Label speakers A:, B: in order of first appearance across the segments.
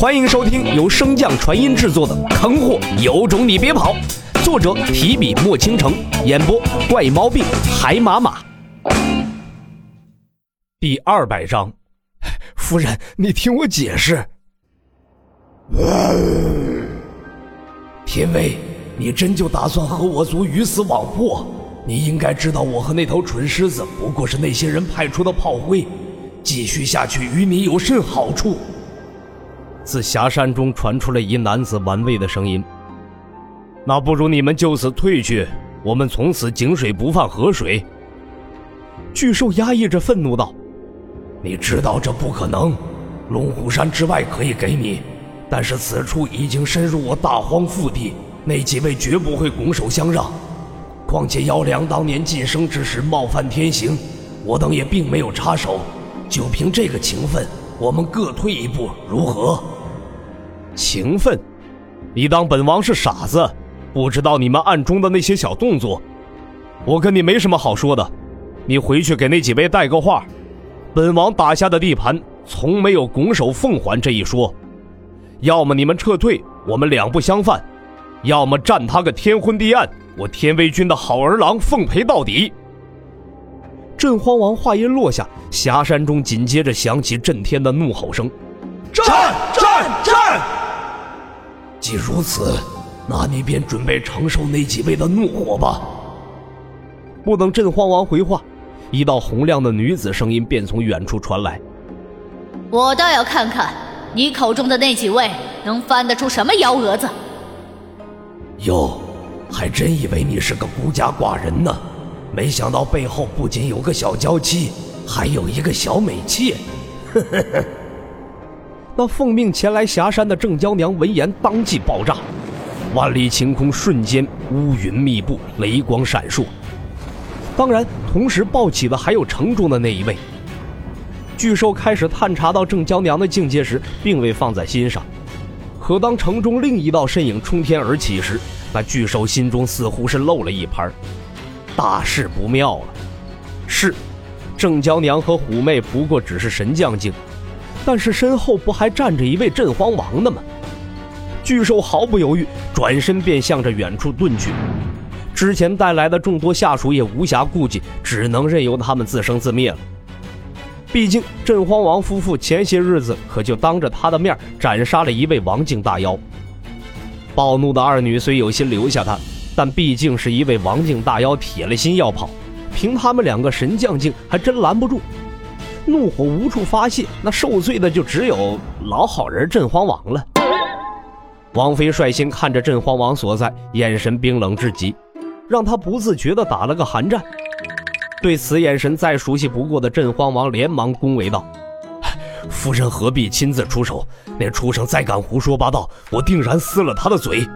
A: 欢迎收听由升降传音制作的《坑货有种你别跑》，作者提笔墨倾城，演播怪猫病海马马。第二百章，夫人，你听我解释。天威，你真就打算和我族鱼死网破？你应该知道，我和那头蠢狮子不过是那些人派出的炮灰，继续下去与你有甚好处？自峡山中传出了一男子玩味的声音：“那不如你们就此退去，我们从此井水不犯河水。”巨兽压抑着愤怒道：“你知道这不可能，龙虎山之外可以给你，但是此处已经深入我大荒腹地，那几位绝不会拱手相让。况且姚良当年晋升之时冒犯天行，我等也并没有插手，就凭这个情分。”我们各退一步，如何？情分？你当本王是傻子，不知道你们暗中的那些小动作？我跟你没什么好说的，你回去给那几位带个话，本王打下的地盘从没有拱手奉还这一说。要么你们撤退，我们两不相犯；要么战他个天昏地暗，我天威军的好儿郎奉陪到底。镇荒王话音落下，峡山中紧接着响起震天的怒吼声：“
B: 战战战！”
A: 既如此，那你便准备承受那几位的怒火吧。不等镇荒王回话，一道洪亮的女子声音便从远处传来：“
C: 我倒要看看你口中的那几位能翻得出什么幺蛾子。”
A: 哟，还真以为你是个孤家寡人呢。没想到背后不仅有个小娇妻，还有一个小美妾。那奉命前来峡山的郑娇娘闻言，当即爆炸，万里晴空瞬间乌云密布，雷光闪烁。当然，同时暴起的还有城中的那一位。巨兽开始探查到郑娇娘的境界时，并未放在心上，可当城中另一道身影冲天而起时，那巨兽心中似乎是漏了一拍。大事不妙了！是，郑娇娘和虎妹不过只是神将境，但是身后不还站着一位镇荒王的吗？巨兽毫不犹豫，转身便向着远处遁去。之前带来的众多下属也无暇顾及，只能任由他们自生自灭了。毕竟镇荒王夫妇前些日子可就当着他的面斩杀了一位王境大妖。暴怒的二女虽有心留下他。但毕竟是一位王境大妖，铁了心要跑。凭他们两个神将境，还真拦不住。怒火无处发泄，那受罪的就只有老好人镇荒王了。王妃率先看着镇荒王所在，眼神冰冷至极，让他不自觉地打了个寒战。对此眼神再熟悉不过的镇荒王连忙恭维道：“夫人何必亲自出手？那畜生再敢胡说八道，我定然撕了他的嘴。”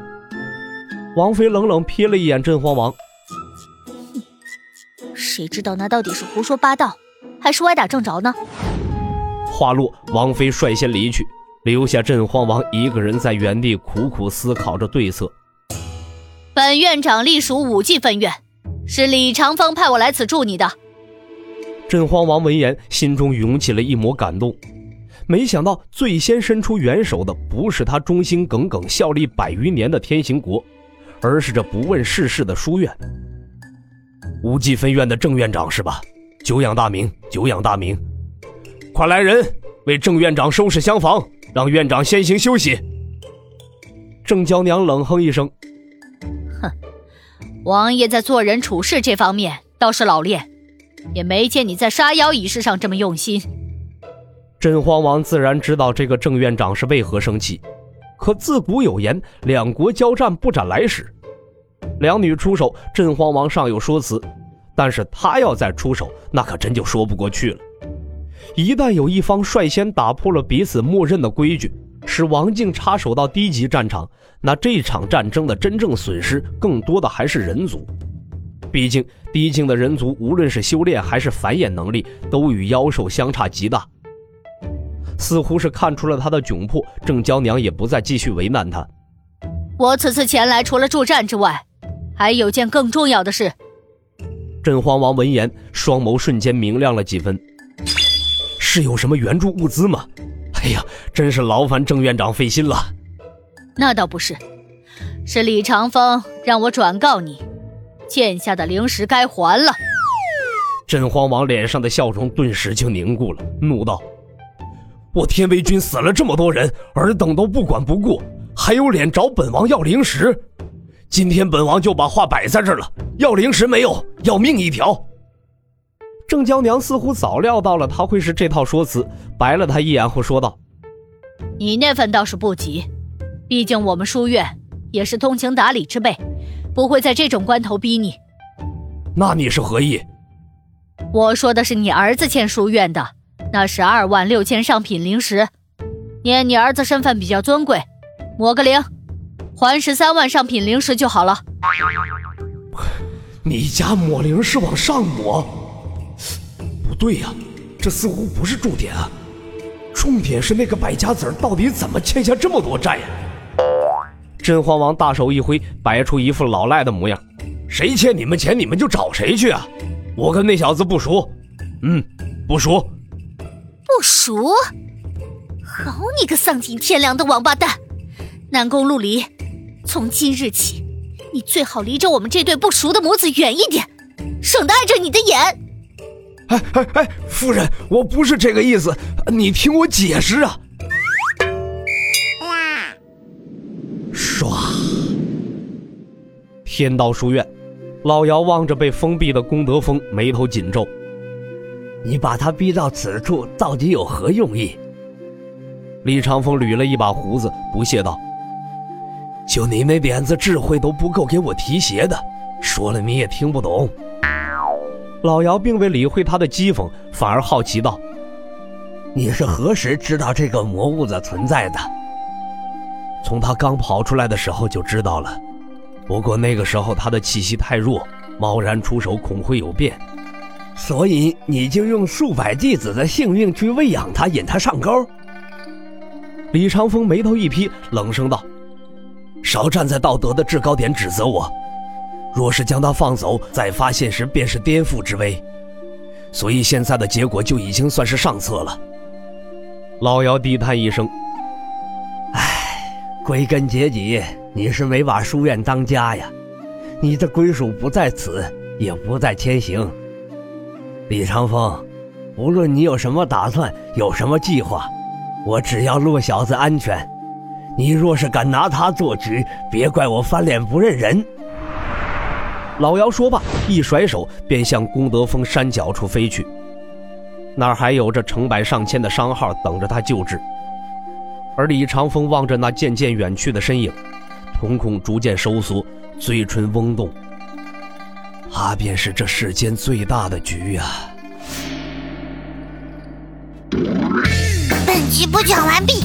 A: 王妃冷冷瞥了一眼镇荒王，
C: 谁知道那到底是胡说八道，还是歪打正着呢？
A: 话落，王妃率先离去，留下镇荒王一个人在原地苦苦思考着对策。
C: 本院长隶属武技分院，是李长风派我来此助你的。
A: 镇荒王闻言，心中涌起了一抹感动，没想到最先伸出援手的不是他忠心耿耿效力百余年的天行国。而是这不问世事的书院，无忌分院的郑院长是吧？久仰大名，久仰大名！快来人，为郑院长收拾厢房，让院长先行休息。郑娇娘冷哼一声：“
C: 哼，王爷在做人处事这方面倒是老练，也没见你在杀妖仪式上这么用心。”
A: 镇荒王自然知道这个郑院长是为何生气。可自古有言，两国交战不斩来使。两女出手，镇荒王尚有说辞，但是他要再出手，那可真就说不过去了。一旦有一方率先打破了彼此默认的规矩，使王境插手到低级战场，那这场战争的真正损失，更多的还是人族。毕竟低境的人族，无论是修炼还是繁衍能力，都与妖兽相差极大。似乎是看出了他的窘迫，郑娇娘也不再继续为难他。
C: 我此次前来，除了助战之外，还有件更重要的事。
A: 镇荒王闻言，双眸瞬间明亮了几分。是有什么援助物资吗？哎哎呀，真是劳烦郑院长费心了。
C: 那倒不是，是李长风让我转告你，欠下的灵石该还了。
A: 镇荒王脸上的笑容顿时就凝固了，怒道：“我天威军死了这么多人，尔等都不管不顾，还有脸找本王要灵石？今天本王就把话摆在这儿了，要灵石没有，要命一条。”郑娇娘似乎早料到了他会是这套说辞，白了他一眼后说道：“
C: 你那份倒是不急，毕竟我们书院也是通情达理之辈，不会在这种关头逼你。
A: 那你是何意？
C: 我说的是你儿子欠书院的那十二万六千上品灵石，念你儿子身份比较尊贵，抹个灵，还十三万上品灵石就好了。
A: 你家抹灵是往上抹？”不对呀，这似乎不是重点啊，重点是那个败家子儿到底怎么欠下这么多债呀？镇荒王大手一挥，摆出一副老赖的模样：“谁欠你们钱，你们就找谁去啊！我跟那小子不熟，嗯，不熟，
C: 不熟。好你个丧尽天良的王八蛋！南宫陆离，从今日起，你最好离着我们这对不熟的母子远一点，省得碍着你的眼。”
A: 哎哎哎，夫人，我不是这个意思，你听我解释啊！唰，天道书院，老姚望着被封闭的功德峰，眉头紧皱。
B: 你把他逼到此处，到底有何用意？
A: 李长风捋了一把胡子，不屑道：“就你那点子智慧都不够给我提鞋的，说了你也听不懂。”老姚并未理会他的讥讽，反而好奇道：“
B: 你是何时知道这个魔物的存在的？
A: 从他刚跑出来的时候就知道了，不过那个时候他的气息太弱，贸然出手恐会有变，
B: 所以你就用数百弟子的性命去喂养他，引他上钩。”
A: 李长风眉头一劈，冷声道：“少站在道德的制高点指责我。”若是将他放走，再发现时便是颠覆之危，所以现在的结果就已经算是上策了。老姚低叹一声：“
B: 唉，归根结底，你是没把书院当家呀。你的归属不在此，也不在天行。李长风，无论你有什么打算，有什么计划，我只要陆小子安全。你若是敢拿他做局，别怪我翻脸不认人。”
A: 老姚说罢，一甩手便向功德峰山脚处飞去。那儿还有着成百上千的商号等着他救治。而李长风望着那渐渐远去的身影，瞳孔逐渐收缩，嘴唇嗡动。他便是这世间最大的局啊！
D: 本集播讲完毕，